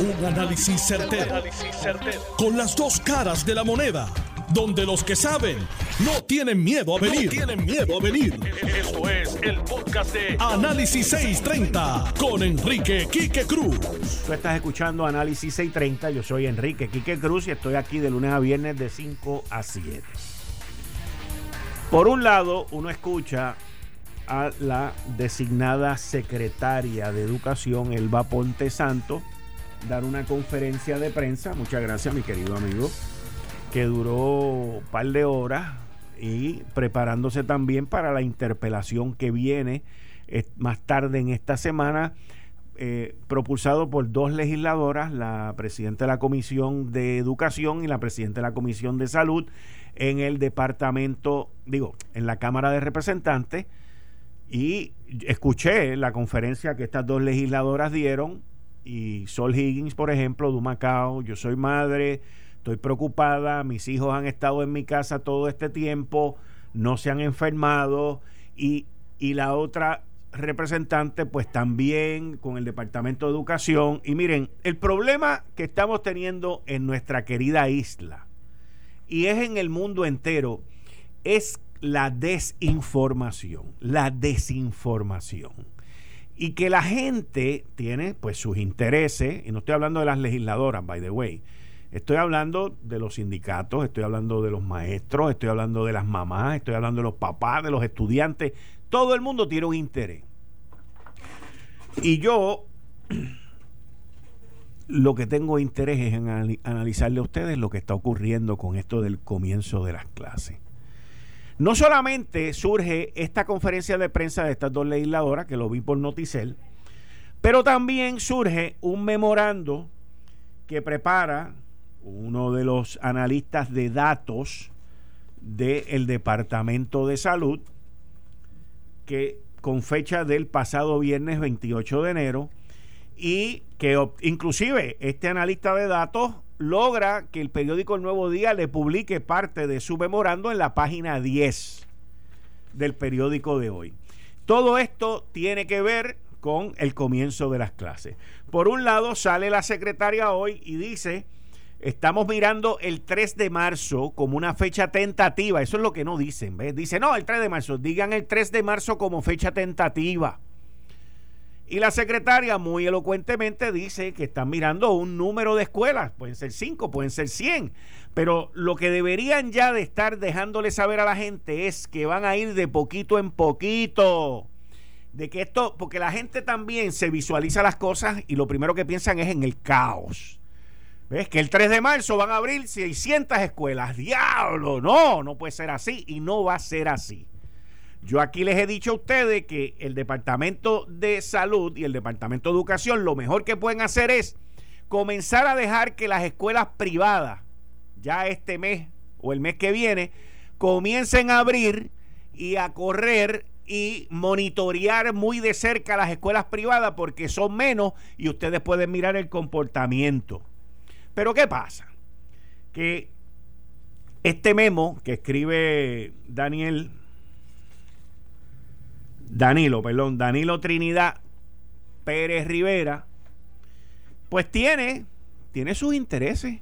Un análisis certero, Con las dos caras de la moneda. Donde los que saben no tienen miedo a venir. tienen miedo a venir. Esto es el podcast de Análisis 630 con Enrique Quique Cruz. Tú estás escuchando Análisis 630. Yo soy Enrique Quique Cruz y estoy aquí de lunes a viernes de 5 a 7. Por un lado, uno escucha a la designada secretaria de Educación, Elba Ponte Santo, dar una conferencia de prensa. Muchas gracias, mi querido amigo, que duró un par de horas y preparándose también para la interpelación que viene eh, más tarde en esta semana, eh, propulsado por dos legisladoras, la presidenta de la Comisión de Educación y la presidenta de la Comisión de Salud, en el departamento, digo, en la Cámara de Representantes y escuché la conferencia que estas dos legisladoras dieron y Sol Higgins, por ejemplo, de Macao, yo soy madre, estoy preocupada, mis hijos han estado en mi casa todo este tiempo, no se han enfermado y, y la otra representante pues también con el Departamento de Educación. Y miren, el problema que estamos teniendo en nuestra querida isla y es en el mundo entero es la desinformación, la desinformación. Y que la gente tiene pues sus intereses, y no estoy hablando de las legisladoras, by the way, estoy hablando de los sindicatos, estoy hablando de los maestros, estoy hablando de las mamás, estoy hablando de los papás, de los estudiantes, todo el mundo tiene un interés. Y yo lo que tengo interés es en analizarle a ustedes lo que está ocurriendo con esto del comienzo de las clases. No solamente surge esta conferencia de prensa de estas dos legisladoras, que lo vi por Noticel, pero también surge un memorando que prepara uno de los analistas de datos del Departamento de Salud, que con fecha del pasado viernes 28 de enero, y que inclusive este analista de datos logra que el periódico El Nuevo Día le publique parte de su memorando en la página 10 del periódico de hoy. Todo esto tiene que ver con el comienzo de las clases. Por un lado, sale la secretaria hoy y dice, estamos mirando el 3 de marzo como una fecha tentativa. Eso es lo que no dicen. ¿ves? Dice, no, el 3 de marzo. Digan el 3 de marzo como fecha tentativa. Y la secretaria muy elocuentemente dice que están mirando un número de escuelas, pueden ser cinco, pueden ser 100, pero lo que deberían ya de estar dejándole saber a la gente es que van a ir de poquito en poquito. De que esto, porque la gente también se visualiza las cosas y lo primero que piensan es en el caos. ¿Ves? Que el 3 de marzo van a abrir 600 escuelas. Diablo, no, no puede ser así y no va a ser así. Yo aquí les he dicho a ustedes que el Departamento de Salud y el Departamento de Educación lo mejor que pueden hacer es comenzar a dejar que las escuelas privadas, ya este mes o el mes que viene, comiencen a abrir y a correr y monitorear muy de cerca las escuelas privadas porque son menos y ustedes pueden mirar el comportamiento. Pero ¿qué pasa? Que este memo que escribe Daniel Danilo, perdón, Danilo Trinidad Pérez Rivera, pues tiene, tiene sus intereses.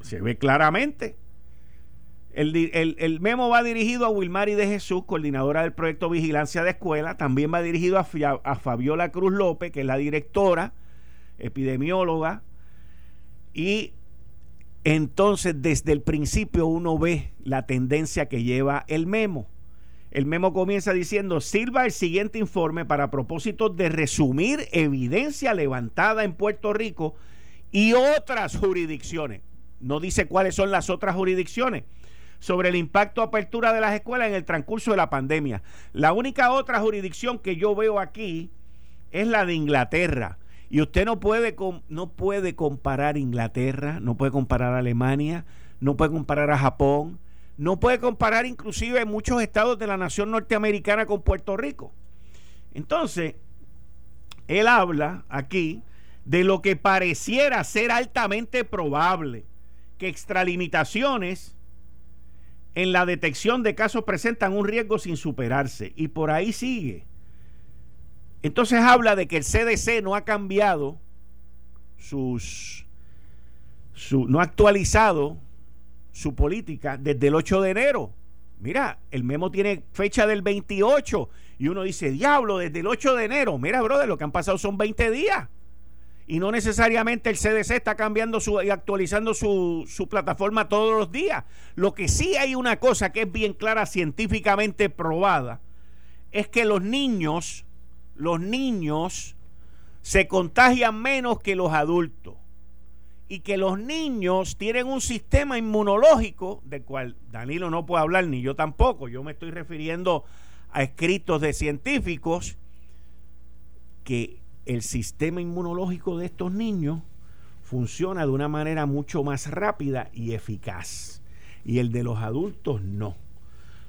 Se ve claramente. El, memo va dirigido a Wilmary de Jesús, coordinadora del proyecto Vigilancia de Escuela. También va dirigido a, a Fabiola Cruz López, que es la directora, epidemióloga. Y entonces desde el principio uno ve la tendencia que lleva el memo. El memo comienza diciendo, sirva el siguiente informe para propósitos de resumir evidencia levantada en Puerto Rico y otras jurisdicciones. No dice cuáles son las otras jurisdicciones sobre el impacto apertura de las escuelas en el transcurso de la pandemia. La única otra jurisdicción que yo veo aquí es la de Inglaterra. Y usted no puede, no puede comparar Inglaterra, no puede comparar Alemania, no puede comparar a Japón, no puede comparar inclusive muchos estados de la nación norteamericana con Puerto Rico. Entonces, él habla aquí de lo que pareciera ser altamente probable, que extralimitaciones en la detección de casos presentan un riesgo sin superarse. Y por ahí sigue. Entonces habla de que el CDC no ha cambiado sus su, no ha actualizado su política desde el 8 de enero. Mira, el memo tiene fecha del 28 y uno dice, diablo, desde el 8 de enero. Mira, brother, lo que han pasado son 20 días. Y no necesariamente el CDC está cambiando su, y actualizando su, su plataforma todos los días. Lo que sí hay una cosa que es bien clara, científicamente probada, es que los niños, los niños se contagian menos que los adultos y que los niños tienen un sistema inmunológico del cual Danilo no puede hablar ni yo tampoco. Yo me estoy refiriendo a escritos de científicos que el sistema inmunológico de estos niños funciona de una manera mucho más rápida y eficaz. Y el de los adultos no.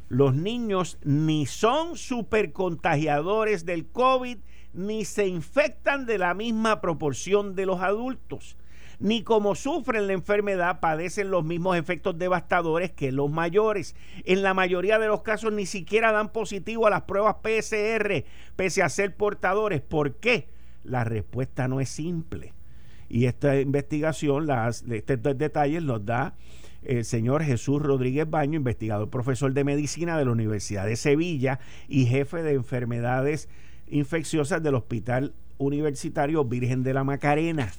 Los niños ni son supercontagiadores del COVID, ni se infectan de la misma proporción de los adultos ni como sufren la enfermedad padecen los mismos efectos devastadores que los mayores. En la mayoría de los casos ni siquiera dan positivo a las pruebas PCR, pese a ser portadores. ¿Por qué? La respuesta no es simple. Y esta investigación, estos detalles los da el señor Jesús Rodríguez Baño, investigador profesor de medicina de la Universidad de Sevilla y jefe de enfermedades infecciosas del Hospital Universitario Virgen de la Macarena.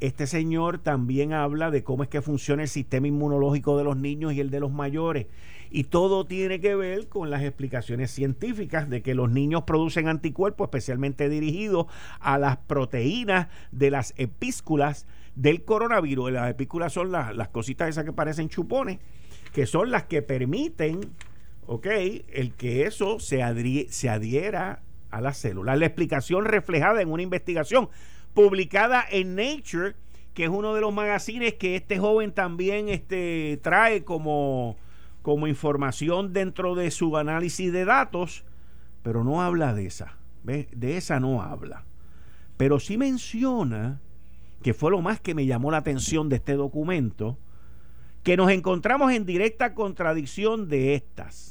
Este señor también habla de cómo es que funciona el sistema inmunológico de los niños y el de los mayores. Y todo tiene que ver con las explicaciones científicas de que los niños producen anticuerpos especialmente dirigidos a las proteínas de las epísculas del coronavirus. Las epísculas son las, las cositas esas que parecen chupones, que son las que permiten, ok, el que eso se, se adhiera a las células. La explicación reflejada en una investigación publicada en Nature, que es uno de los magazines que este joven también este, trae como, como información dentro de su análisis de datos, pero no habla de esa. De esa no habla. Pero sí menciona, que fue lo más que me llamó la atención de este documento, que nos encontramos en directa contradicción de estas.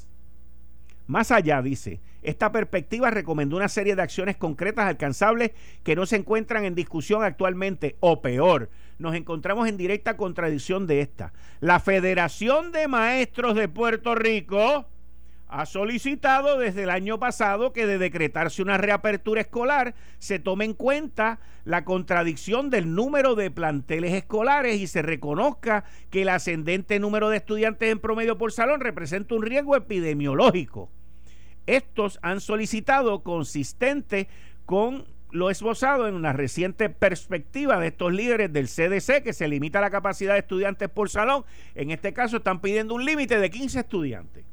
Más allá, dice, esta perspectiva recomendó una serie de acciones concretas alcanzables que no se encuentran en discusión actualmente, o peor, nos encontramos en directa contradicción de esta. La Federación de Maestros de Puerto Rico ha solicitado desde el año pasado que de decretarse una reapertura escolar se tome en cuenta la contradicción del número de planteles escolares y se reconozca que el ascendente número de estudiantes en promedio por salón representa un riesgo epidemiológico. Estos han solicitado consistente con lo esbozado en una reciente perspectiva de estos líderes del CDC que se limita la capacidad de estudiantes por salón. En este caso están pidiendo un límite de 15 estudiantes.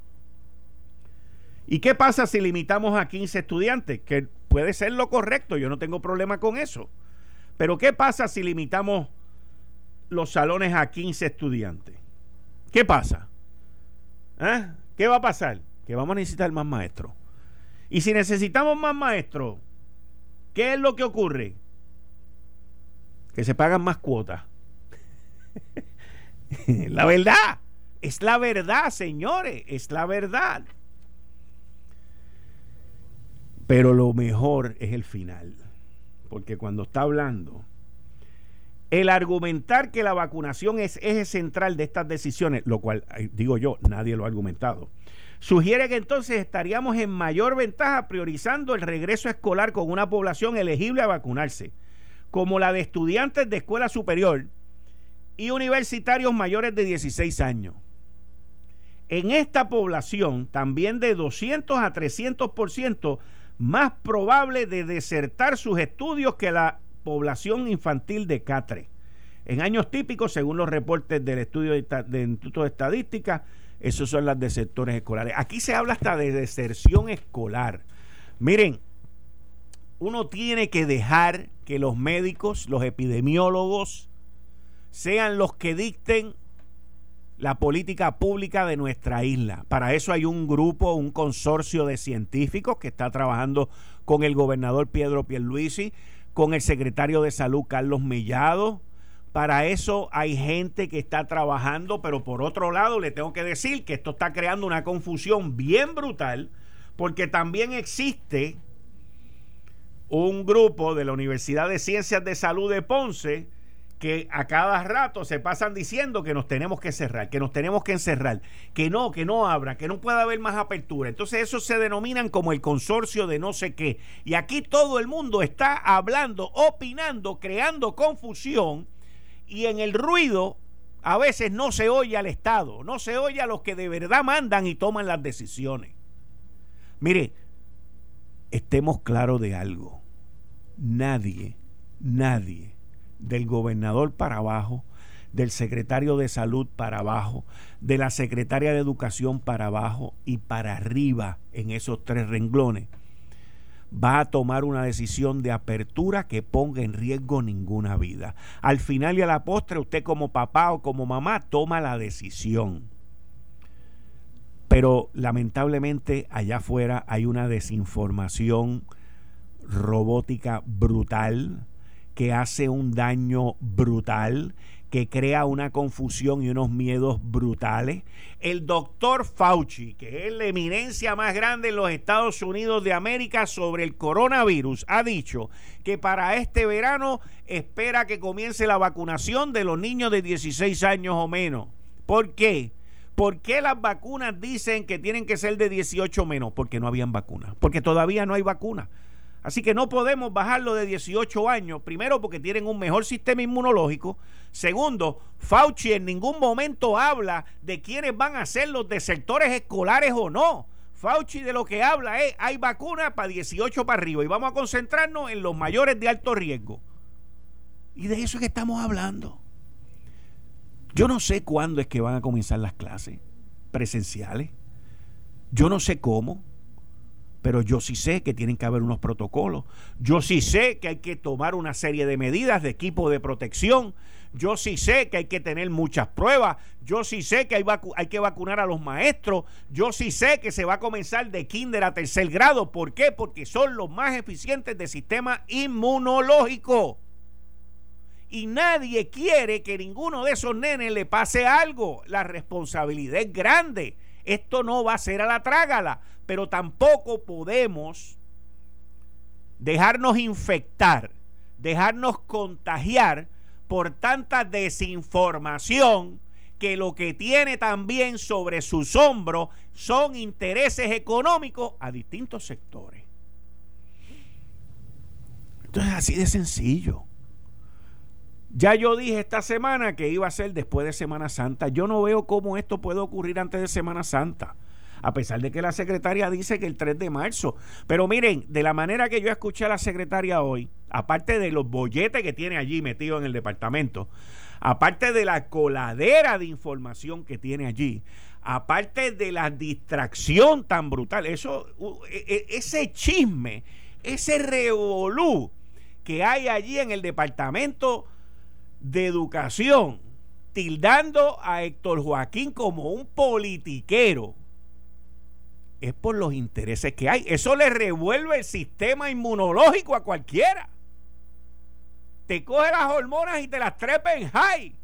¿Y qué pasa si limitamos a 15 estudiantes? Que puede ser lo correcto, yo no tengo problema con eso. Pero ¿qué pasa si limitamos los salones a 15 estudiantes? ¿Qué pasa? ¿Eh? ¿Qué va a pasar? Que vamos a necesitar más maestros. Y si necesitamos más maestros, ¿qué es lo que ocurre? Que se pagan más cuotas. la verdad, es la verdad, señores, es la verdad. Pero lo mejor es el final, porque cuando está hablando, el argumentar que la vacunación es eje central de estas decisiones, lo cual digo yo, nadie lo ha argumentado Sugiere que entonces estaríamos en mayor ventaja priorizando el regreso escolar con una población elegible a vacunarse, como la de estudiantes de escuela superior y universitarios mayores de 16 años. En esta población, también de 200 a 300% más probable de desertar sus estudios que la población infantil de Catre. En años típicos, según los reportes del estudio del Instituto de Estadística, esos son las de sectores escolares. Aquí se habla hasta de deserción escolar. Miren, uno tiene que dejar que los médicos, los epidemiólogos, sean los que dicten la política pública de nuestra isla. Para eso hay un grupo, un consorcio de científicos que está trabajando con el gobernador Pedro Pierluisi, con el secretario de Salud Carlos Mellado, para eso hay gente que está trabajando, pero por otro lado le tengo que decir que esto está creando una confusión bien brutal, porque también existe un grupo de la Universidad de Ciencias de Salud de Ponce que a cada rato se pasan diciendo que nos tenemos que cerrar, que nos tenemos que encerrar, que no, que no abra, que no pueda haber más apertura. Entonces eso se denominan como el consorcio de no sé qué. Y aquí todo el mundo está hablando, opinando, creando confusión y en el ruido a veces no se oye al Estado, no se oye a los que de verdad mandan y toman las decisiones. Mire, estemos claros de algo. Nadie, nadie del gobernador para abajo, del secretario de salud para abajo, de la secretaria de educación para abajo y para arriba en esos tres renglones, va a tomar una decisión de apertura que ponga en riesgo ninguna vida. Al final y a la postre, usted como papá o como mamá toma la decisión. Pero lamentablemente allá afuera hay una desinformación robótica brutal que hace un daño brutal, que crea una confusión y unos miedos brutales. El doctor Fauci, que es la eminencia más grande en los Estados Unidos de América sobre el coronavirus, ha dicho que para este verano espera que comience la vacunación de los niños de 16 años o menos. ¿Por qué? ¿Por qué las vacunas dicen que tienen que ser de 18 menos? Porque no habían vacunas. Porque todavía no hay vacunas. Así que no podemos bajarlo de 18 años, primero porque tienen un mejor sistema inmunológico, segundo, Fauci en ningún momento habla de quiénes van a ser los de sectores escolares o no. Fauci de lo que habla es, hay vacunas para 18 para arriba y vamos a concentrarnos en los mayores de alto riesgo. Y de eso es que estamos hablando. Yo no sé cuándo es que van a comenzar las clases presenciales. Yo no sé cómo pero yo sí sé que tienen que haber unos protocolos. Yo sí sé que hay que tomar una serie de medidas de equipo de protección. Yo sí sé que hay que tener muchas pruebas. Yo sí sé que hay, que vacunar a los maestros. Yo sí sé que se va a comenzar de kinder a tercer grado. ¿Por qué? Porque son los más eficientes del sistema inmunológico. Y nadie quiere que ninguno de esos nenes le pase algo. La responsabilidad es grande. Esto no va a ser a la trágala pero tampoco podemos dejarnos infectar, dejarnos contagiar por tanta desinformación que lo que tiene también sobre sus hombros son intereses económicos a distintos sectores. Entonces, así de sencillo. Ya yo dije esta semana que iba a ser después de Semana Santa. Yo no veo cómo esto puede ocurrir antes de Semana Santa a pesar de que la secretaria dice que el 3 de marzo. Pero miren, de la manera que yo escuché a la secretaria hoy, aparte de los bolletes que tiene allí metido en el departamento, aparte de la coladera de información que tiene allí, aparte de la distracción tan brutal, eso, e, e, ese chisme, ese revolú que hay allí en el departamento de educación, tildando a Héctor Joaquín como un politiquero, es por los intereses que hay. Eso le revuelve el sistema inmunológico a cualquiera. Te coge las hormonas y te las trepa en high.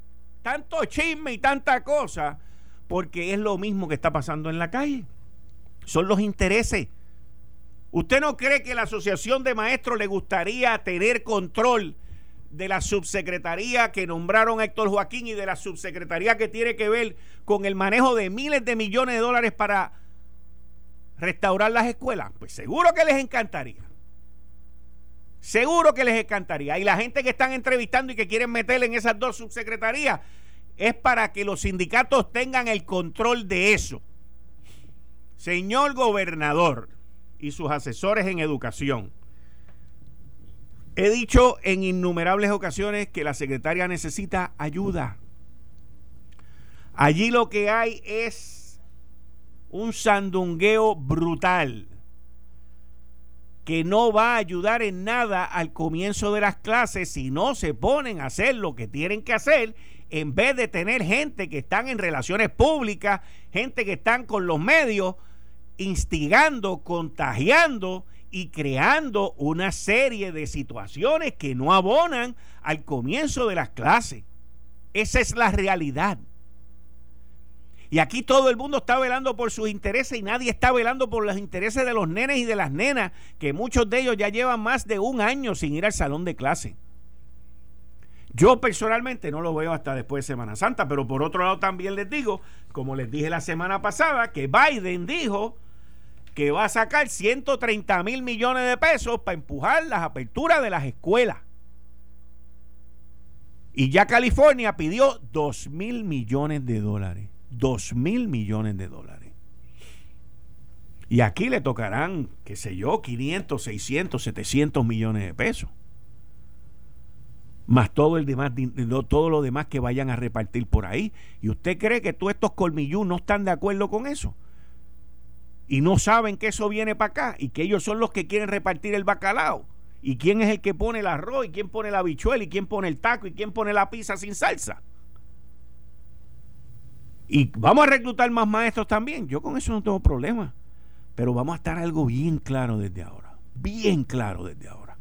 Tanto chisme y tanta cosa, porque es lo mismo que está pasando en la calle. Son los intereses. ¿Usted no cree que la Asociación de Maestros le gustaría tener control de la subsecretaría que nombraron a Héctor Joaquín y de la subsecretaría que tiene que ver con el manejo de miles de millones de dólares para restaurar las escuelas? Pues seguro que les encantaría. Seguro que les encantaría. Y la gente que están entrevistando y que quieren meterle en esas dos subsecretarías es para que los sindicatos tengan el control de eso. Señor gobernador y sus asesores en educación, he dicho en innumerables ocasiones que la secretaria necesita ayuda. Allí lo que hay es un sandungueo brutal que no va a ayudar en nada al comienzo de las clases si no se ponen a hacer lo que tienen que hacer en vez de tener gente que están en relaciones públicas, gente que están con los medios, instigando, contagiando y creando una serie de situaciones que no abonan al comienzo de las clases. Esa es la realidad. Y aquí todo el mundo está velando por sus intereses y nadie está velando por los intereses de los nenes y de las nenas, que muchos de ellos ya llevan más de un año sin ir al salón de clase. Yo personalmente no lo veo hasta después de Semana Santa, pero por otro lado también les digo, como les dije la semana pasada, que Biden dijo que va a sacar 130 mil millones de pesos para empujar las aperturas de las escuelas. Y ya California pidió 2 mil millones de dólares. 2 mil millones de dólares. Y aquí le tocarán, qué sé yo, 500, 600, 700 millones de pesos. Más todo, el demás, todo lo demás que vayan a repartir por ahí. ¿Y usted cree que todos estos colmillú no están de acuerdo con eso? Y no saben que eso viene para acá y que ellos son los que quieren repartir el bacalao ¿Y quién es el que pone el arroz? ¿Y quién pone la bichuela? ¿Y quién pone el taco? ¿Y quién pone la pizza sin salsa? Y vamos a reclutar más maestros también. Yo con eso no tengo problema. Pero vamos a estar algo bien claro desde ahora. Bien claro desde ahora.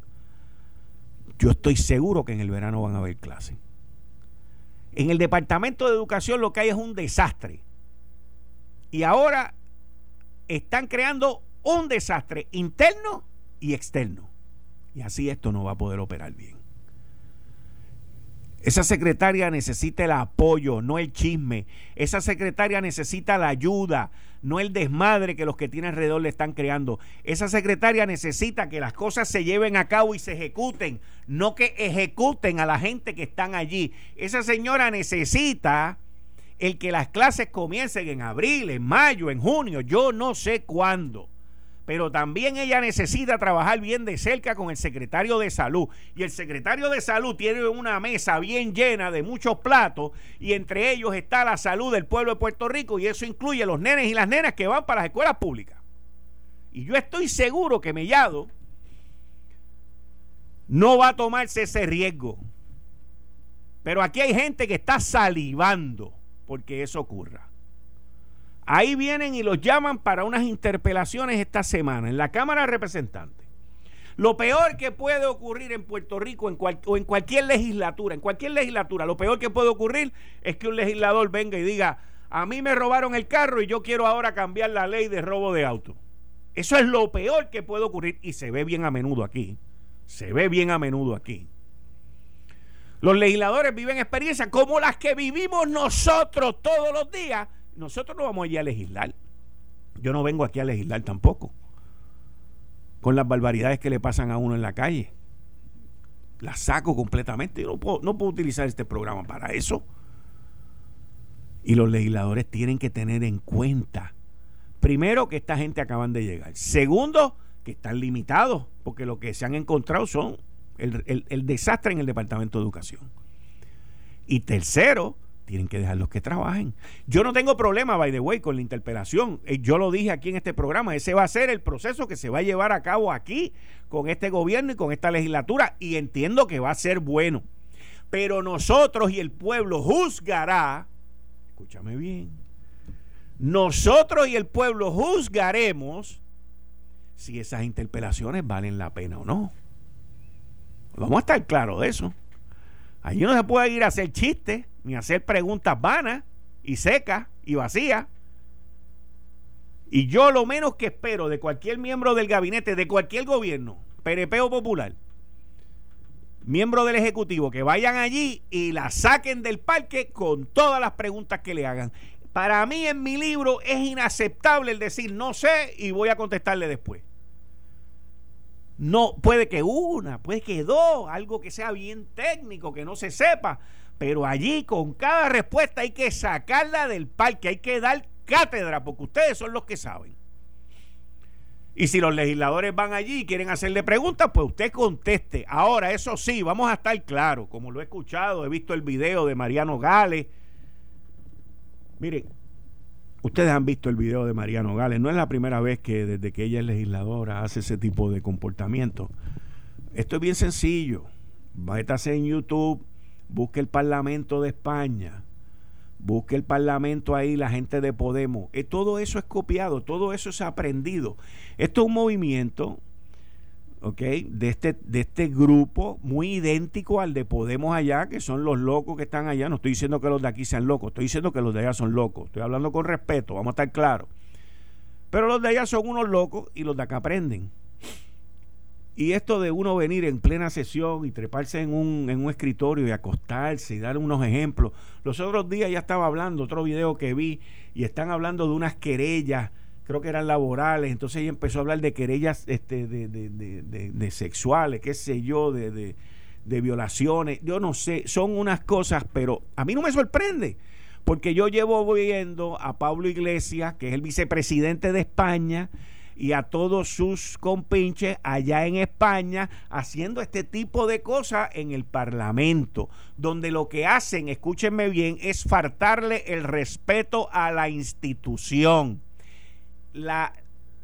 Yo estoy seguro que en el verano van a haber clases. En el Departamento de Educación lo que hay es un desastre. Y ahora están creando un desastre interno y externo. Y así esto no va a poder operar bien. Esa secretaria necesita el apoyo, no el chisme. Esa secretaria necesita la ayuda, no el desmadre que los que tiene alrededor le están creando. Esa secretaria necesita que las cosas se lleven a cabo y se ejecuten, no que ejecuten a la gente que están allí. Esa señora necesita el que las clases comiencen en abril, en mayo, en junio, yo no sé cuándo pero también ella necesita trabajar bien de cerca con el secretario de salud. Y el secretario de salud tiene una mesa bien llena de muchos platos y entre ellos está la salud del pueblo de Puerto Rico y eso incluye los nenes y las nenas que van para las escuelas públicas. Y yo estoy seguro que Mellado no va a tomarse ese riesgo. Pero aquí hay gente que está salivando porque eso ocurra. Ahí vienen y los llaman para unas interpelaciones esta semana en la Cámara de Representantes. Lo peor que puede ocurrir en Puerto Rico en o en cualquier legislatura, en cualquier legislatura, lo peor que puede ocurrir es que un legislador venga y diga, a mí me robaron el carro y yo quiero ahora cambiar la ley de robo de auto. Eso es lo peor que puede ocurrir y se ve bien a menudo aquí. Se ve bien a menudo aquí. Los legisladores viven experiencias como las que vivimos nosotros todos los días nosotros no vamos allí a legislar. Yo no vengo aquí a legislar tampoco. Con las barbaridades que le pasan a uno en la calle. Las saco completamente. Yo no puedo, no puedo utilizar este programa para eso. Y los legisladores tienen que tener en cuenta, primero, que esta gente acaban de llegar. Segundo, que están limitados, porque lo que se han encontrado son el, desastre en el Departamento de Educación. Y tercero, tienen que dejarlos que trabajen. Yo no tengo problema, by the way, con la interpelación. Eh, yo lo dije aquí en este programa. Ese va a ser el proceso que se va a llevar a cabo aquí con este gobierno y con esta legislatura. Y entiendo que va a ser bueno. Pero nosotros y el pueblo juzgará, escúchame bien, nosotros y el pueblo juzgaremos si esas interpelaciones valen la pena o no. Vamos a estar claros de eso. Allí no se puede ir a hacer chistes ni hacer preguntas vanas y secas y vacías. Y yo lo menos que espero de cualquier miembro del gabinete, de cualquier gobierno, perepeo popular, miembro del Ejecutivo, que vayan allí y la saquen del parque con todas las preguntas que le hagan. Para mí en mi libro es inaceptable el decir no sé y voy a contestarle después. No, puede que una, puede que dos, algo que sea bien técnico, que no se sepa, pero allí con cada respuesta hay que sacarla del parque, hay que dar cátedra, porque ustedes son los que saben. Y si los legisladores van allí y quieren hacerle preguntas, pues usted conteste. Ahora, eso sí, vamos a estar claros, como lo he escuchado, he visto el video de Mariano Gales. Miren, ustedes han visto el video de Mariano Gales, no es la primera vez que desde que ella es legisladora hace ese tipo de comportamiento. Esto es bien sencillo. Váyase en YouTube, busque el Parlamento de España, busque el Parlamento ahí, la gente de Podemos. Eh, todo eso es copiado, todo eso es aprendido. Esto es un movimiento, ¿ok? De este, de este grupo muy idéntico al de Podemos allá, que son los locos que están allá. No estoy diciendo que los de aquí sean locos, estoy diciendo que los de allá son locos. Estoy hablando con respeto, vamos a estar claros. Pero los de allá son unos locos y los de acá aprenden. Y esto de uno venir en plena sesión y treparse en un, en un escritorio y acostarse y dar unos ejemplos. Los otros días ya estaba hablando, otro video que vi, y están hablando de unas querellas, creo que eran laborales, entonces ella empezó a hablar de querellas este, de, de, de, de sexuales, qué sé yo, de, violaciones, yo no sé, son unas cosas, pero a mí no me sorprende, porque yo llevo viendo a Pablo Iglesias, que es el vicepresidente de España, y a todos sus compinches allá en España haciendo este tipo de cosas en el Parlamento, donde lo que hacen, escúchenme bien, es faltarle el respeto a la institución. La,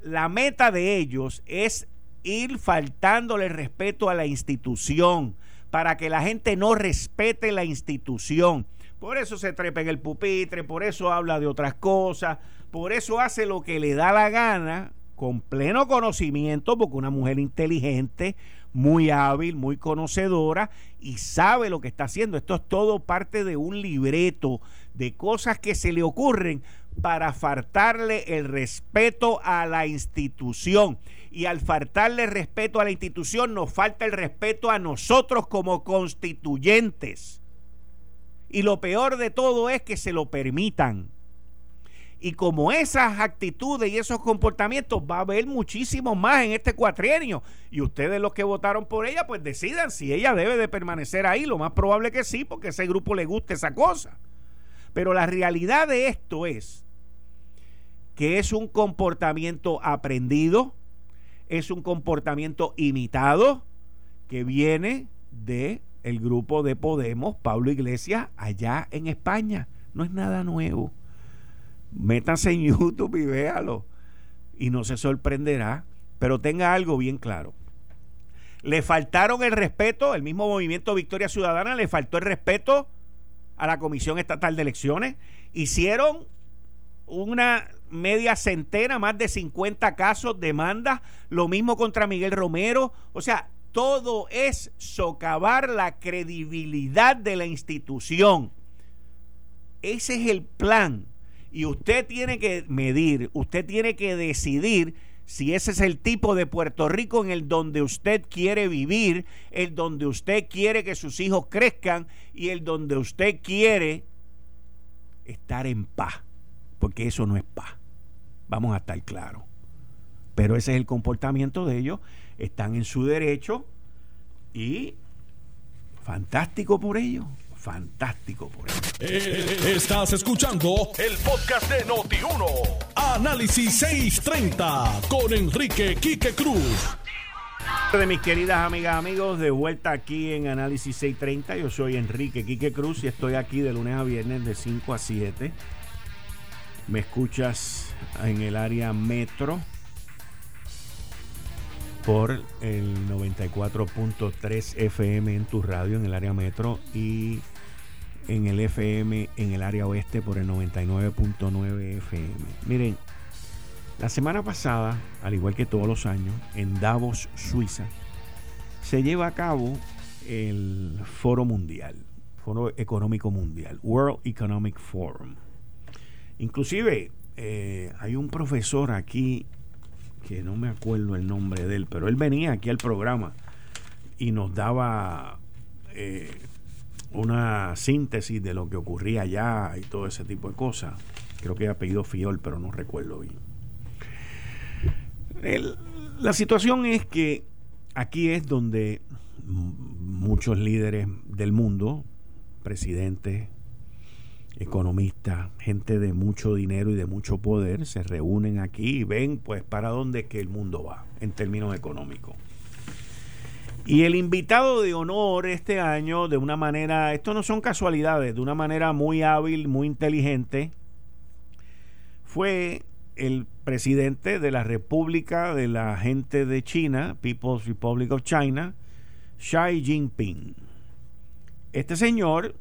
la meta de ellos es ir faltándole respeto a la institución para que la gente no respete la institución. Por eso se trepa en el pupitre, por eso habla de otras cosas, por eso hace lo que le da la gana, con pleno conocimiento, porque una mujer inteligente, muy hábil, muy conocedora y sabe lo que está haciendo. Esto es todo parte de un libreto de cosas que se le ocurren para faltarle el respeto a la institución. Y al faltarle respeto a la institución, nos falta el respeto a nosotros como constituyentes. Y lo peor de todo es que se lo permitan. Y como esas actitudes y esos comportamientos va a haber muchísimo más en este cuatrienio. Y ustedes los que votaron por ella, pues decidan si ella debe de permanecer ahí. Lo más probable que sí, porque ese grupo le guste esa cosa. Pero la realidad de esto es que es un comportamiento aprendido, es un comportamiento imitado que viene de el grupo de Podemos, Pablo Iglesias, allá en España. No es nada nuevo. Métanse en YouTube y véalo. Y no se sorprenderá. Pero tenga algo bien claro. Le faltaron el respeto, el mismo movimiento Victoria Ciudadana le faltó el respeto a la Comisión Estatal de Elecciones. Hicieron una media centena, más de 50 casos, demandas, lo mismo contra Miguel Romero. O sea, todo es socavar la credibilidad de la institución. Ese es el plan y usted tiene que medir, usted tiene que decidir si ese es el tipo de Puerto Rico en el donde usted quiere vivir, el donde usted quiere que sus hijos crezcan y el donde usted quiere estar en paz, porque eso no es paz. Vamos a estar claros. Pero ese es el comportamiento de ellos, están en su derecho y fantástico por ellos fantástico por eso. Eh, estás escuchando el podcast de Noti1. Análisis 630 con Enrique Quique Cruz. De mis queridas amigas, amigos, de vuelta aquí en Análisis 630. Yo soy Enrique Quique Cruz y estoy aquí de lunes a viernes de 5 a 7. Me escuchas en el área metro por el 94.3 FM en tu radio en el área metro y en el FM en el área oeste por el 99.9 FM. Miren, la semana pasada, al igual que todos los años, en Davos, Suiza, se lleva a cabo el Foro Mundial, Foro Económico Mundial, World Economic Forum. Inclusive eh, hay un profesor aquí que no me acuerdo el nombre de él, pero él venía aquí al programa y nos daba eh, una síntesis de lo que ocurría allá y todo ese tipo de cosas. Creo que ha pedido Fiol, pero no recuerdo bien. la situación es que aquí es donde muchos líderes del mundo, presidentes, economistas, gente de mucho dinero y de mucho poder se reúnen aquí y ven pues para dónde que el mundo va en términos económicos. Y el invitado de honor este año, de una manera, esto no son casualidades, de una manera muy hábil, muy inteligente, fue el presidente de la República de la Gente de China, People's Republic of China, Xi Jinping. Este señor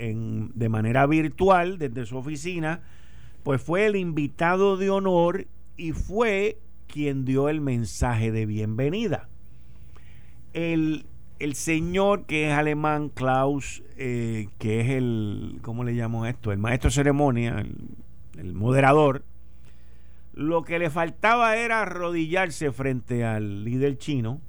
de manera virtual desde su oficina, pues fue el invitado de honor y fue quien dio el mensaje de bienvenida. El, señor que es alemán, Klaus, eh, que es el, ¿cómo le llamo esto? El maestro ceremonia, el moderador, lo que le faltaba era arrodillarse frente al líder chino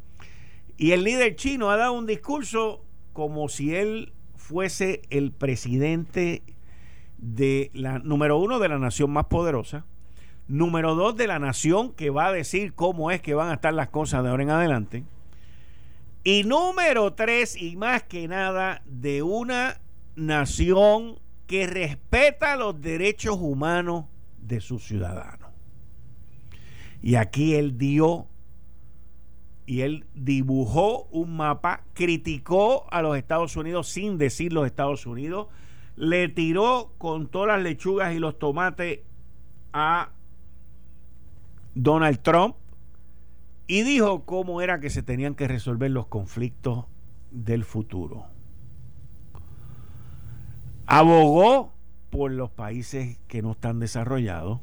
Y el líder chino ha dado un discurso como si él fuese el presidente de la número uno de la nación más poderosa, número dos de la nación que va a decir cómo es que van a estar las cosas de ahora en adelante, y número tres, y más que nada, de una nación que respeta los derechos humanos de sus ciudadanos. Y aquí él dio y él dibujó un mapa, criticó a los Estados Unidos sin decir los Estados Unidos, le tiró con todas las lechugas y los tomates a Donald Trump y dijo cómo era que se tenían que resolver los conflictos del futuro. Abogó por los países que no están desarrollados,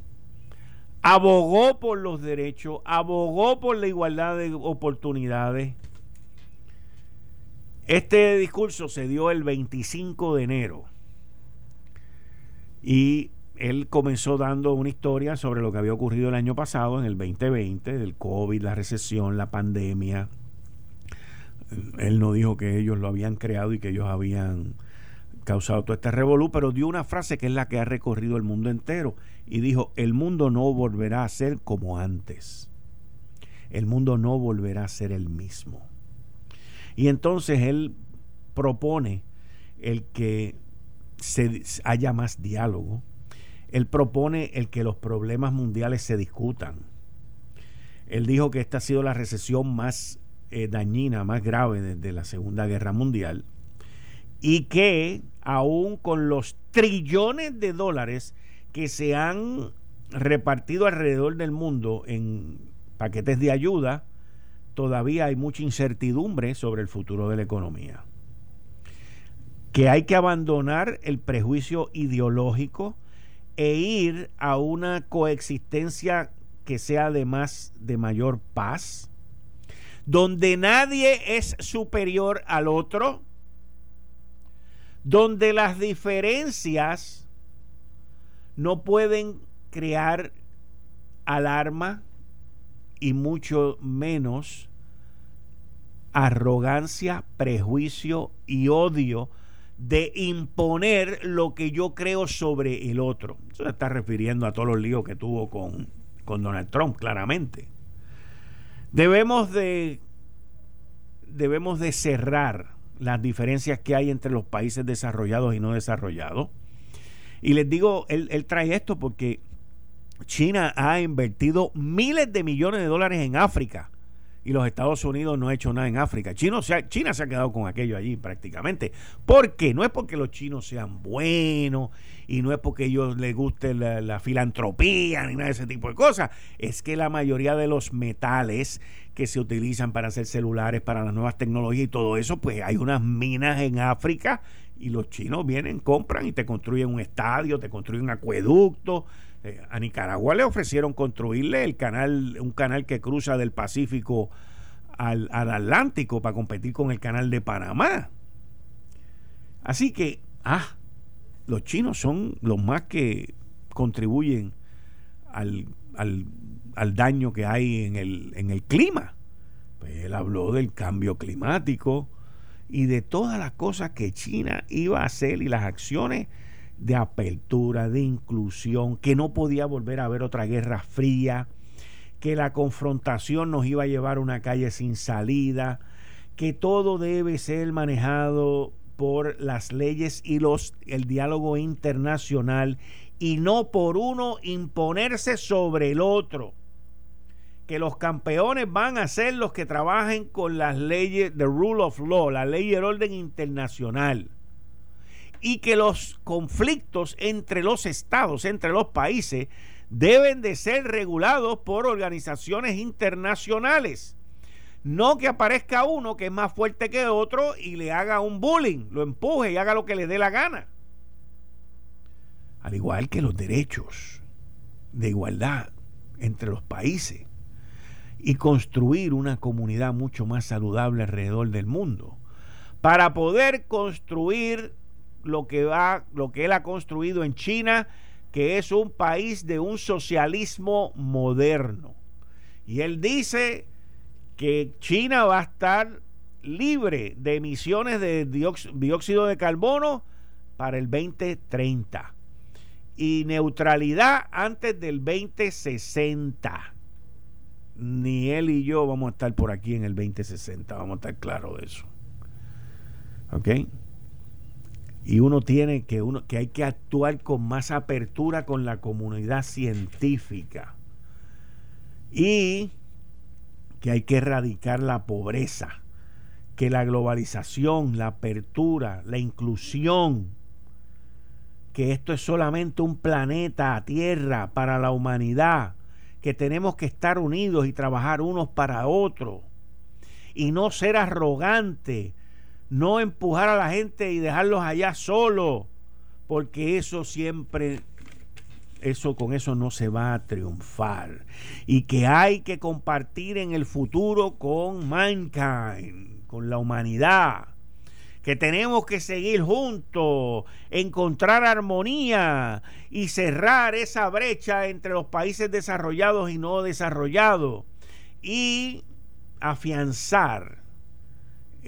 abogó por los derechos, abogó por la igualdad de oportunidades. Este discurso se dio el 25 de enero y él comenzó dando una historia sobre lo que había ocurrido el año pasado, en el 2020, del COVID, la recesión, la pandemia. Él no dijo que ellos lo habían creado y que ellos habían causado todo este revolú, pero dio una frase que es la que ha recorrido el mundo entero y dijo, el mundo no volverá a ser como antes. El mundo no volverá a ser el mismo. Y entonces él propone el que se haya más diálogo, él propone el que los problemas mundiales se discutan. Él dijo que esta ha sido la recesión más eh, dañina, más grave desde la Segunda Guerra Mundial y que aún con los trillones de dólares que se han repartido alrededor del mundo en paquetes de ayuda, todavía hay mucha incertidumbre sobre el futuro de la economía. Que hay que abandonar el prejuicio ideológico, e ir a una coexistencia que sea además de mayor paz, donde nadie es superior al otro, donde las diferencias no pueden crear alarma y mucho menos arrogancia, prejuicio y odio de imponer lo que yo creo sobre el otro. Eso se está refiriendo a todos los líos que tuvo con, con Donald Trump, claramente. Debemos de, debemos de cerrar las diferencias que hay entre los países desarrollados y no desarrollados. Y les digo, él, él trae esto porque China ha invertido miles de millones de dólares en África y los Estados Unidos no ha hecho nada en África. China se ha, China se ha quedado con aquello allí prácticamente. ¿Por qué? No es porque los chinos sean buenos y no es porque ellos les guste la, filantropía ni nada de ese tipo de cosas. Es que la mayoría de los metales que se utilizan para hacer celulares, para las nuevas tecnologías y todo eso, pues hay unas minas en África y los chinos vienen, compran y te construyen un estadio, te construyen un acueducto, eh, a Nicaragua le ofrecieron construirle el canal, un canal que cruza del Pacífico al, Atlántico para competir con el canal de Panamá. Así que, ah, los chinos son los más que contribuyen al, al, daño que hay en el, en el clima. Pues él habló del cambio climático y de todas las cosas que China iba a hacer y las acciones de apertura, de inclusión, que no podía volver a haber otra guerra fría, que la confrontación nos iba a llevar a una calle sin salida, que todo debe ser manejado por las leyes y los el diálogo internacional y no por uno imponerse sobre el otro. Que los campeones van a ser los que trabajen con las leyes, the rule of law, la ley y el orden internacional y que los conflictos entre los estados, entre los países, deben de ser regulados por organizaciones internacionales. No que aparezca uno que es más fuerte que otro y le haga un bullying, lo empuje y haga lo que le dé la gana. Al igual que los derechos de igualdad entre los países y construir una comunidad mucho más saludable alrededor del mundo. Para poder construir lo que va, lo que él ha construido en China, que es un país de un socialismo moderno. Y él dice que China va a estar libre de emisiones de dióxido de carbono para el 2030 y neutralidad antes del 2060. Ni él y yo vamos a estar por aquí en el 2060, vamos a estar claros de eso. ¿Ok? Y uno tiene que, uno, que hay que actuar con más apertura con la comunidad científica. Y que hay que erradicar la pobreza, que la globalización, la apertura, la inclusión, que esto es solamente un planeta, Tierra, para la humanidad, que tenemos que estar unidos y trabajar unos para otros, y no ser arrogante, no empujar a la gente y dejarlos allá solos, porque eso siempre eso con eso no se va a triunfar y que hay que compartir en el futuro con mankind, con la humanidad. Que tenemos que seguir juntos, encontrar armonía y cerrar esa brecha entre los países desarrollados y no desarrollados y afianzar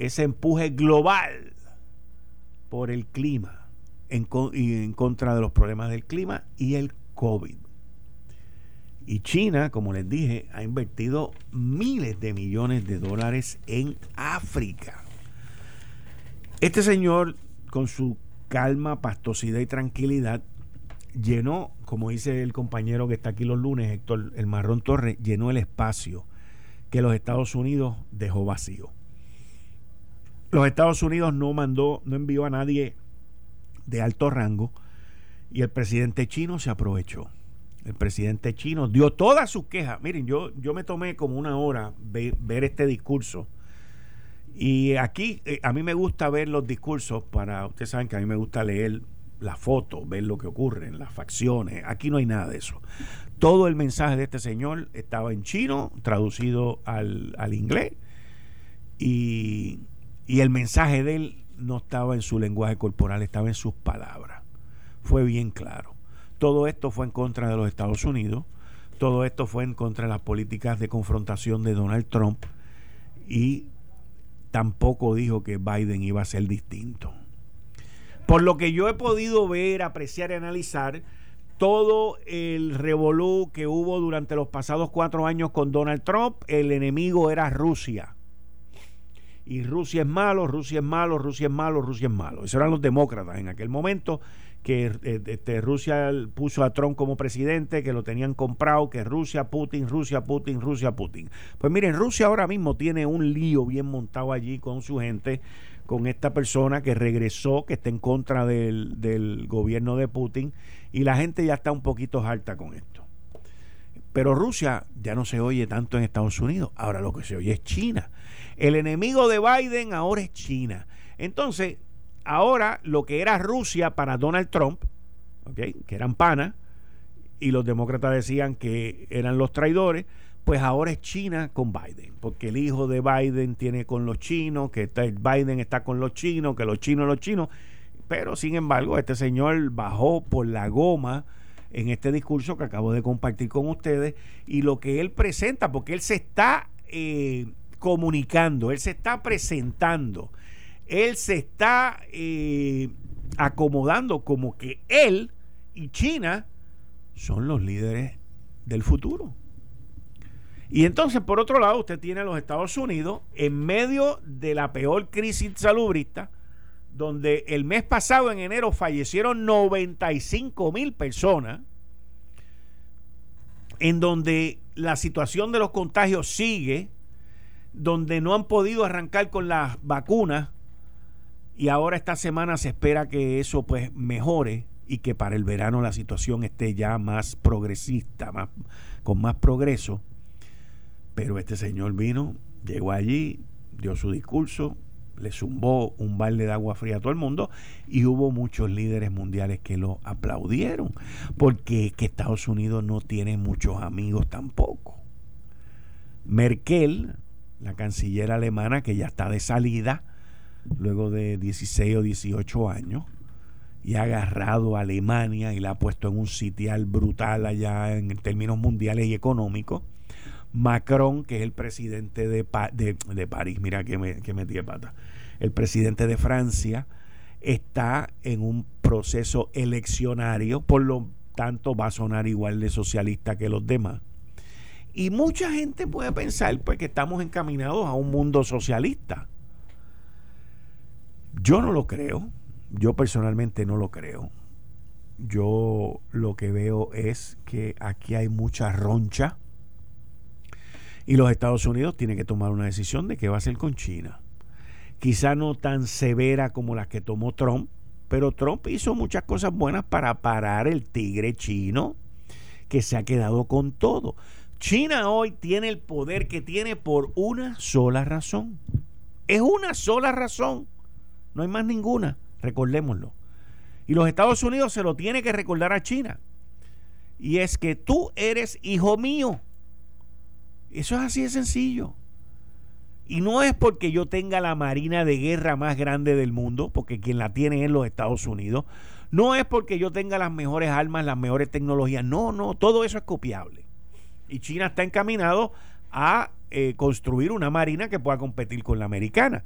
ese empuje global por el clima en, en contra de los problemas del clima y el COVID. Y China, como les dije, ha invertido miles de millones de dólares en África. Este señor, con su calma, pastosidad y tranquilidad, llenó, como dice el compañero que está aquí los lunes, Héctor El Marrón Torres, llenó el espacio que los Estados Unidos dejó vacío. Los Estados Unidos no mandó, no envió a nadie de alto rango y el presidente chino se aprovechó. El presidente chino dio todas sus quejas. Miren, yo, yo me tomé como una hora ver este discurso. Y aquí eh, a mí me gusta ver los discursos para, ustedes saben que a mí me gusta leer la foto, ver lo que ocurre en las facciones. Aquí no hay nada de eso. Todo el mensaje de este señor estaba en chino, traducido al, al inglés, y, y el mensaje de él no estaba en su lenguaje corporal, estaba en sus palabras fue bien claro. Todo esto fue en contra de los Estados Unidos, todo esto fue en contra de las políticas de confrontación de Donald Trump y tampoco dijo que Biden iba a ser distinto. Por lo que yo he podido ver, apreciar y analizar, todo el revolú que hubo durante los pasados cuatro años con Donald Trump, el enemigo era Rusia. Y Rusia es malo, Rusia es malo, Rusia es malo, Rusia es malo. Esos eran los demócratas en aquel momento que eh, este, Rusia puso a Trump como presidente, que lo tenían comprado, que Rusia, Putin, Rusia, Putin, Rusia, Putin. Pues miren, Rusia ahora mismo tiene un lío bien montado allí con su gente, con esta persona que regresó, que está en contra del, del gobierno de Putin, y la gente ya está un poquito harta con esto. Pero Rusia ya no se oye tanto en Estados Unidos, ahora lo que se oye es China. El enemigo de Biden ahora es China. Entonces, ahora lo que era Rusia para Donald Trump, que eran panas, y los demócratas decían que eran los traidores, pues ahora es China con Biden, porque el hijo de Biden tiene con los chinos, que Biden está con los chinos, que los chinos, los chinos, pero sin embargo este señor bajó por la goma en este discurso que acabo de compartir con ustedes y lo que él presenta, porque él se está eh, comunicando, él se está presentando él se está eh, acomodando como que él y China son los líderes del futuro. Y entonces, por otro lado, usted tiene a los Estados Unidos en medio de la peor crisis salubrista, donde el mes pasado, en enero, fallecieron 95 mil personas, en donde la situación de los contagios sigue, donde no han podido arrancar con las vacunas, y ahora esta semana se espera que eso pues mejore y que para el verano la situación esté ya más progresista, más, con más progreso. Pero este señor vino, llegó allí, dio su discurso, le zumbó un balde de agua fría a todo el mundo y hubo muchos líderes mundiales que lo aplaudieron, porque que Estados Unidos no tiene muchos amigos tampoco. Merkel, la canciller alemana que ya está de salida, luego de 16 o 18 años y ha agarrado a Alemania y la ha puesto en un sitial brutal allá en términos mundiales y económicos, Macron, que es el presidente de, de, París, mira que, me, que metí de pata, el presidente de Francia, está en un proceso eleccionario, por lo tanto va a sonar igual de socialista que los demás. Y mucha gente puede pensar pues, que estamos encaminados a un mundo socialista. Yo no lo creo, yo personalmente no lo creo. Yo lo que veo es que aquí hay mucha roncha y los Estados Unidos tienen que tomar una decisión de qué va a hacer con China. Quizá no tan severa como la que tomó Trump, pero Trump hizo muchas cosas buenas para parar el tigre chino que se ha quedado con todo. China hoy tiene el poder que tiene por una sola razón. Es una sola razón. No hay más ninguna. Recordémoslo. Y los Estados Unidos se lo tiene que recordar a China. Y es que tú eres hijo mío. Eso es así de sencillo. Y no es porque yo tenga la marina de guerra más grande del mundo, porque quien la tiene es los Estados Unidos. No es porque yo tenga las mejores armas, las mejores tecnologías. No, no, todo eso es copiable. Y China está encaminado a eh, construir una marina que pueda competir con la americana.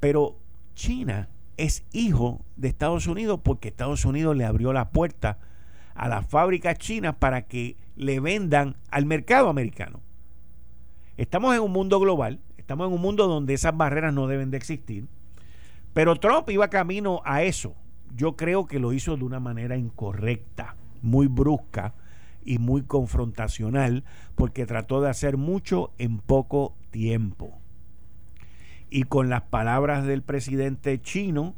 Pero China es hijo de Estados Unidos porque Estados Unidos le abrió la puerta a las fábricas chinas para que le vendan al mercado americano. Estamos en un mundo global, estamos en un mundo donde esas barreras no deben de existir, pero Trump iba camino a eso. Yo creo que lo hizo de una manera incorrecta, muy brusca y muy confrontacional, porque trató de hacer mucho en poco tiempo. Y con las palabras del presidente chino,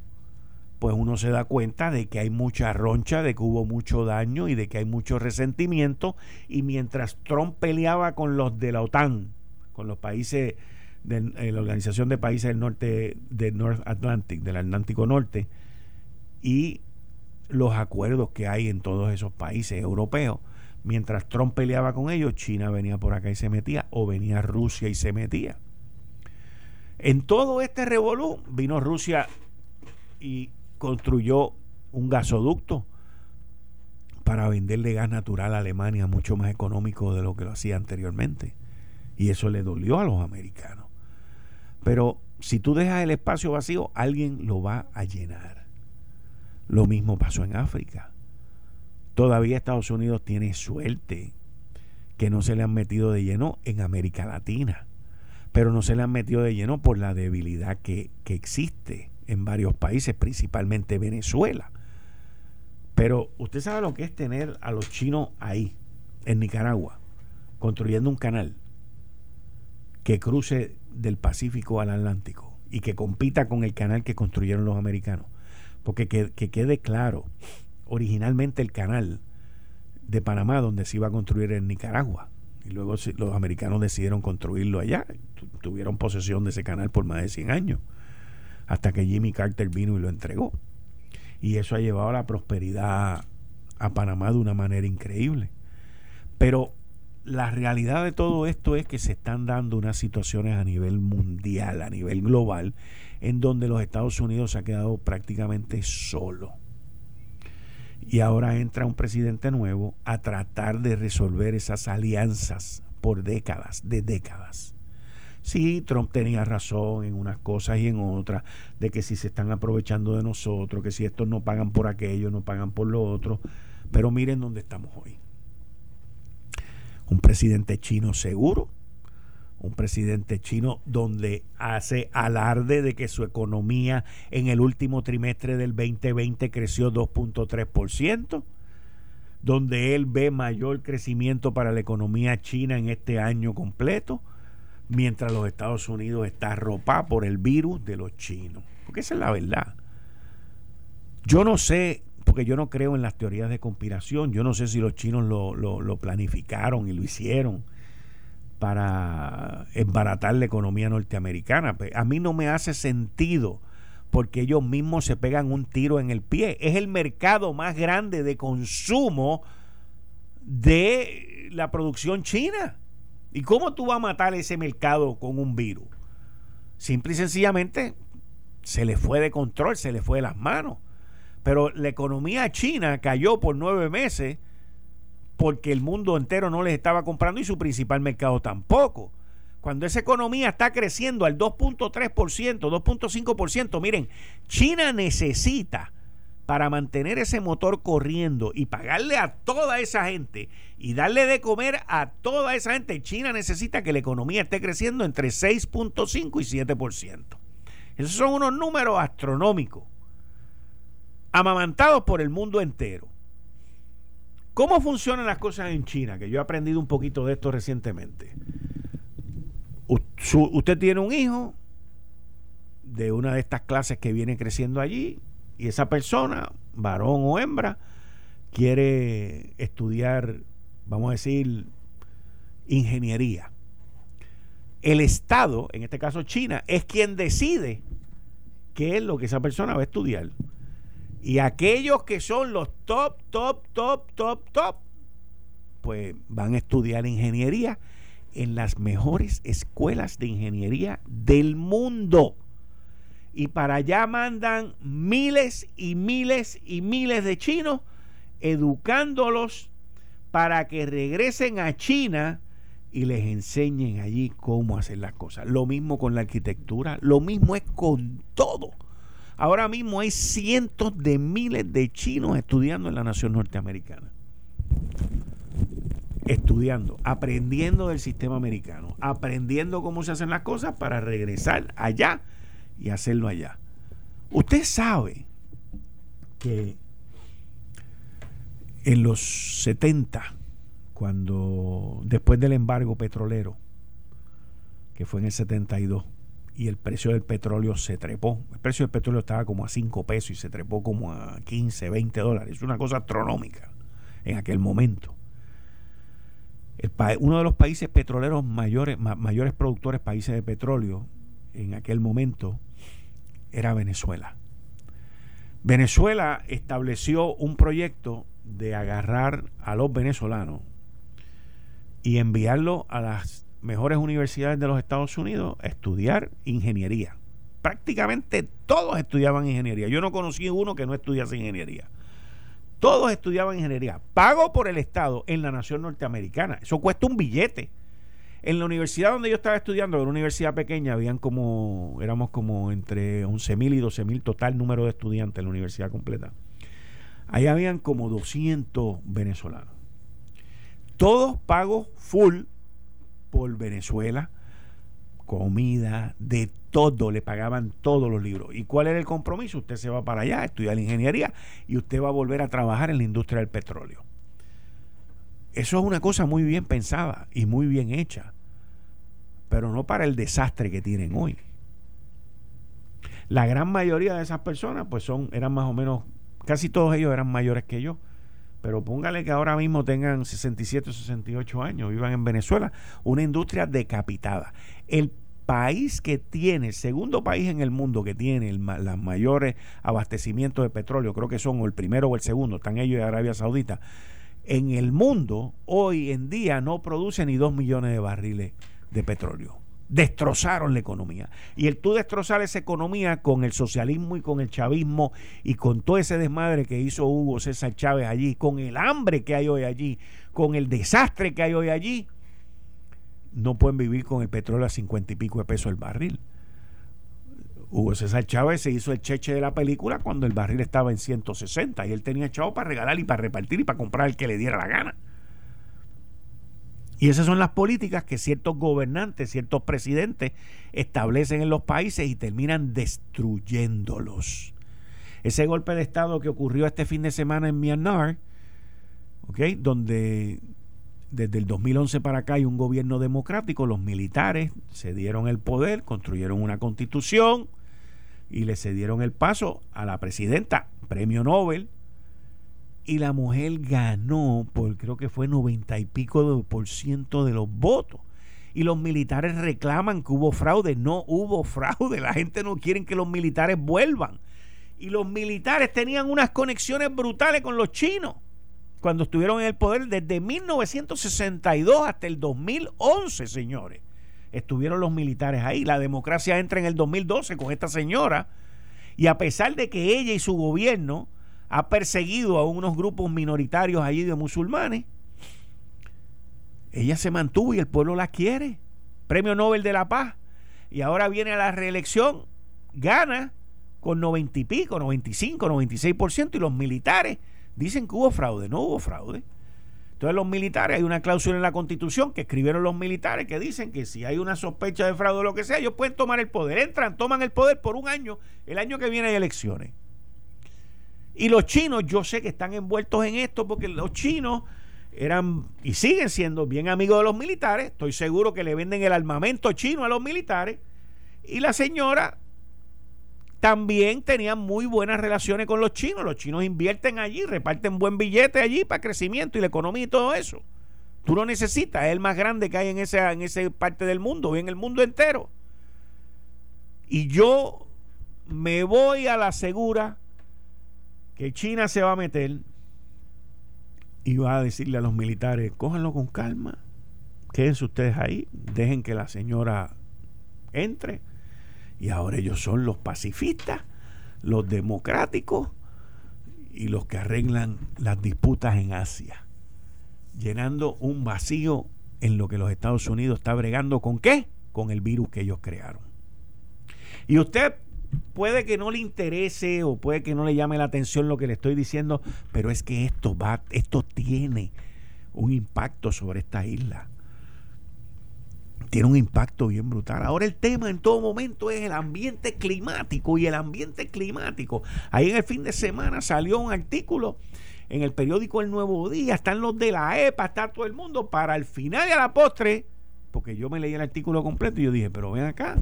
pues uno se da cuenta de que hay mucha roncha, de que hubo mucho daño y de que hay mucho resentimiento. Y mientras Trump peleaba con los de la OTAN, con los países de eh, la Organización de Países del Norte, de North Atlantic, del Atlántico Norte, y los acuerdos que hay en todos esos países europeos, mientras Trump peleaba con ellos, China venía por acá y se metía, o venía Rusia y se metía. En todo este revolú vino Rusia y construyó un gasoducto para venderle gas natural a Alemania mucho más económico de lo que lo hacía anteriormente. Y eso le dolió a los americanos. Pero si tú dejas el espacio vacío, alguien lo va a llenar. Lo mismo pasó en África. Todavía Estados Unidos tiene suerte que no se le han metido de lleno en América Latina pero no se le han metido de lleno por la debilidad que, existe en varios países, principalmente Venezuela. Pero usted sabe lo que es tener a los chinos ahí, en Nicaragua, construyendo un canal que cruce del Pacífico al Atlántico y que compita con el canal que construyeron los americanos. Porque que, que quede claro, originalmente el canal de Panamá donde se iba a construir en Nicaragua y luego los americanos decidieron construirlo allá. Tuvieron posesión de ese canal por más de 100 años. Hasta que Jimmy Carter vino y lo entregó. Y eso ha llevado a la prosperidad a Panamá de una manera increíble. Pero la realidad de todo esto es que se están dando unas situaciones a nivel mundial, a nivel global, en donde los Estados Unidos se ha quedado prácticamente solo y ahora entra un presidente nuevo a tratar de resolver esas alianzas por décadas, de décadas. Sí, Trump tenía razón en unas cosas y en otras, de que si se están aprovechando de nosotros, que si estos no pagan por aquello, no pagan por lo otro, pero miren dónde estamos hoy. Un presidente chino seguro, un presidente chino donde hace alarde de que su economía en el último trimestre del 2020 creció 2.3%, donde él ve mayor crecimiento para la economía china en este año completo, mientras los Estados Unidos está arropada por el virus de los chinos. Porque esa es la verdad. Yo no sé, porque yo no creo en las teorías de conspiración, yo no sé si los chinos lo, lo, lo planificaron y lo hicieron para embaratar la economía norteamericana. Pues, a mí no me hace sentido porque ellos mismos se pegan un tiro en el pie. Es el mercado más grande de consumo de la producción china. ¿Y cómo tú vas a matar ese mercado con un virus? Simple y sencillamente se le fue de control, se le fue de las manos. Pero la economía china cayó por nueve meses porque el mundo entero no les estaba comprando y su principal mercado tampoco. Cuando esa economía está creciendo al 2.3%, 2.5%, miren, China necesita para mantener ese motor corriendo y pagarle a toda esa gente y darle de comer a toda esa gente, China necesita que la economía esté creciendo entre 6.5 y 7%. Esos son unos números astronómicos, amamantados por el mundo entero. ¿Cómo funcionan las cosas en China? Que yo he aprendido un poquito de esto recientemente. usted tiene un hijo de una de estas clases que viene creciendo allí, y esa persona, varón o hembra, quiere estudiar, vamos a decir, ingeniería. El Estado, en este caso China, es quien decide qué es lo que esa persona va a estudiar. Y aquellos que son los top, top, top, top, top, pues van a estudiar ingeniería en las mejores escuelas de ingeniería del mundo y para allá mandan miles y miles y miles de chinos educándolos para que regresen a China y les enseñen allí cómo hacer las cosas. Lo mismo con la arquitectura, lo mismo es con todo. Ahora mismo hay cientos de miles de chinos estudiando en la nación norteamericana. Estudiando, aprendiendo del sistema americano, aprendiendo cómo se hacen las cosas para regresar allá y hacerlo allá. Usted sabe que en los 70, cuando después del embargo petrolero, que fue en el 72, y el precio del petróleo se trepó. El precio del petróleo estaba como a 5 pesos y se trepó como a 15, 20 dólares. Es una cosa astronómica en aquel momento. uno de los países petroleros mayores, mayores productores, países de petróleo, en aquel momento, era Venezuela. Venezuela estableció un proyecto de agarrar a los venezolanos y enviarlos a las mejores universidades de los Estados Unidos estudiar ingeniería. Prácticamente todos estudiaban ingeniería. Yo no conocí uno que no estudiase ingeniería. Todos estudiaban ingeniería. Pago por el Estado en la nación norteamericana. Eso cuesta un billete. En la universidad donde yo estaba estudiando, en una universidad pequeña, habían como, éramos como entre 11.000 y 12.000 total número de estudiantes en la universidad completa. Ahí habían como 200 venezolanos. Todos pagos full por Venezuela, comida, de todo, le pagaban todos los libros. ¿Y cuál era el compromiso? Usted se va para allá a estudiar ingeniería y usted va a volver a trabajar en la industria del petróleo. Eso es una cosa muy bien pensada y muy bien hecha, pero no para el desastre que tienen hoy. La gran mayoría de esas personas, pues son, eran más o menos, casi todos ellos eran mayores que yo. Pero póngale que ahora mismo tengan 67 o 68 años, vivan en Venezuela, una industria decapitada. El país que tiene, el segundo país en el mundo que tiene los mayores abastecimientos de petróleo, creo que son o el primero o el segundo, están ellos y Arabia Saudita, en el mundo hoy en día no produce ni dos millones de barriles de petróleo. Destrozaron la economía. Y el tú destrozar esa economía con el socialismo y con el chavismo y con todo ese desmadre que hizo Hugo César Chávez allí, con el hambre que hay hoy allí, con el desastre que hay hoy allí, no pueden vivir con el petróleo a cincuenta y pico de pesos el barril. Hugo César Chávez se hizo el cheche de la película cuando el barril estaba en 160 y él tenía chavo para regalar y para repartir y para comprar el que le diera la gana. Y esas son las políticas que ciertos gobernantes, ciertos presidentes establecen en los países y terminan destruyéndolos. Ese golpe de Estado que ocurrió este fin de semana en Myanmar, donde desde el 2011 para acá hay un gobierno democrático, los militares se dieron el poder, construyeron una constitución, y le cedieron el paso a la presidenta, premio Nobel, y la mujer ganó por creo que fue 90 y pico por ciento de los votos. Y los militares reclaman que hubo fraude. No hubo fraude. La gente no quiere que los militares vuelvan. Y los militares tenían unas conexiones brutales con los chinos cuando estuvieron en el poder desde 1962 hasta el 2011, señores estuvieron los militares ahí. La democracia entra en el 2012 con esta señora y a pesar de que ella y su gobierno ha perseguido a unos grupos minoritarios allí de musulmanes, ella se mantuvo y el pueblo la quiere. Premio Nobel de la Paz. Y ahora viene a la reelección, gana con 90 y pico, 95, 96%, y los militares dicen que hubo fraude. No hubo fraude. Entonces los militares, hay una cláusula en la constitución que escribieron los militares que dicen que si hay una sospecha de fraude o lo que sea, ellos pueden tomar el poder. Entran, toman el poder por un año, el año que viene hay elecciones. Y los chinos, yo sé que están envueltos en esto porque los chinos eran y siguen siendo bien amigos de los militares. Estoy seguro que le venden el armamento chino a los militares. Y la señora también tenía muy buenas relaciones con los chinos. Los chinos invierten allí, reparten buen billete allí para crecimiento y la economía y todo eso. Tú lo necesitas, es el más grande que hay en esa, en parte del mundo y en el mundo entero. Y yo me voy a la segura que China se va a meter y va a decirle a los militares, cójanlo con calma, quédense ustedes ahí, dejen que la señora entre y ahora ellos son los pacifistas, los democráticos y los que arreglan las disputas en Asia, llenando un vacío en lo que los Estados Unidos está bregando con qué? Con el virus que ellos crearon. Y usted puede que no le interese o puede que no le llame la atención lo que le estoy diciendo, pero es que esto va, esto tiene un impacto sobre esta isla tiene un impacto bien brutal. Ahora el tema en todo momento es el ambiente climático y el ambiente climático. Ahí en el fin de semana salió un artículo en el periódico El Nuevo Día, están los de la EPA, está todo el mundo, para el final y a la postre, porque yo me leí el artículo completo y yo dije, pero ven acá,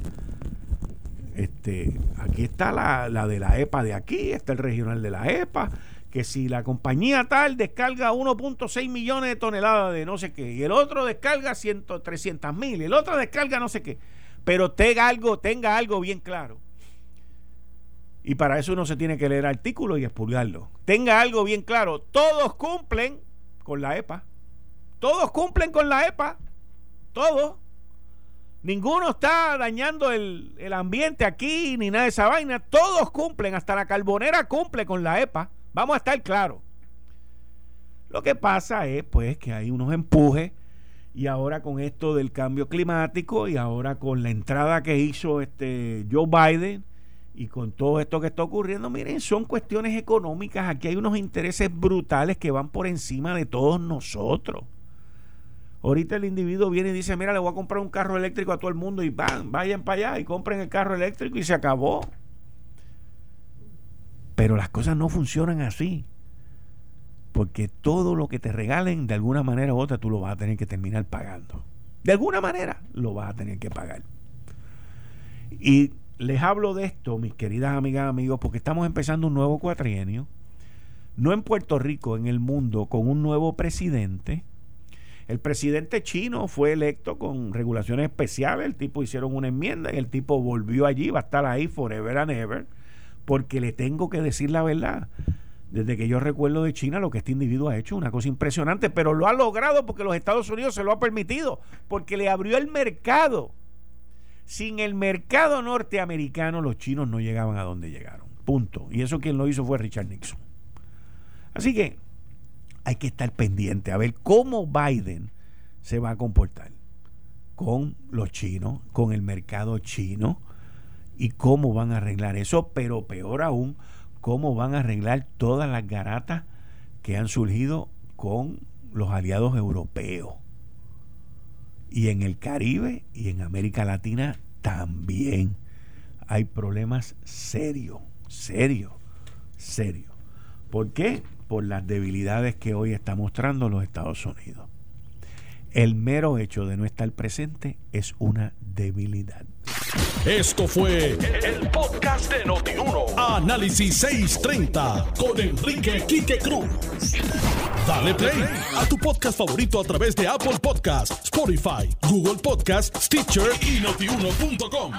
este, aquí está la, la de la EPA de aquí, está el regional de la EPA, que si la compañía tal descarga 1.6 millones de toneladas de no sé qué, y el otro descarga 100, 300 mil, el otro descarga no sé qué, pero tenga algo, tenga algo bien claro. Y para eso uno se tiene que leer artículos y expulgarlo. Tenga algo bien claro. Todos cumplen con la EPA. Todos cumplen con la EPA. Todos. Ninguno está dañando el, el ambiente aquí ni nada de esa vaina. Todos cumplen. Hasta la carbonera cumple con la EPA. Vamos a estar claros. Lo que pasa es pues que hay unos empujes y ahora con esto del cambio climático y ahora con la entrada que hizo este Joe Biden y con todo esto que está ocurriendo, miren, son cuestiones económicas, aquí hay unos intereses brutales que van por encima de todos nosotros. Ahorita el individuo viene y dice, mira, le voy a comprar un carro eléctrico a todo el mundo y van, vayan para allá y compren el carro eléctrico y se acabó. Pero las cosas no funcionan así. Porque todo lo que te regalen, de alguna manera u otra, tú lo vas a tener que terminar pagando. De alguna manera lo vas a tener que pagar. Y les hablo de esto, mis queridas amigas, amigos, porque estamos empezando un nuevo cuatrienio. No en Puerto Rico, en el mundo, con un nuevo presidente. El presidente chino fue electo con regulaciones especiales. El tipo hicieron una enmienda y el tipo volvió allí, va a estar ahí forever and ever porque le tengo que decir la verdad. Desde que yo recuerdo de China, lo que este individuo ha hecho, una cosa impresionante, pero lo ha logrado porque los Estados Unidos se lo ha permitido, porque le abrió el mercado. Sin el mercado norteamericano, los chinos no llegaban a donde llegaron. Punto. Y eso quien lo hizo fue Richard Nixon. Así que hay que estar pendiente a ver cómo Biden se va a comportar con los chinos, con el mercado chino y cómo van a arreglar eso, pero peor aún, cómo van a arreglar todas las garatas que han surgido con los aliados europeos. Y en el Caribe y en América Latina también hay problemas serios, serios, serios. ¿Por qué? Por las debilidades que hoy está mostrando los Estados Unidos. El mero hecho de no estar presente es una debilidad. Esto fue el, podcast de Notiuno. Análisis 630 con Enrique Quique Cruz. Dale play a tu podcast favorito a través de Apple Podcasts, Spotify, Google Podcasts, Stitcher y notiuno.com.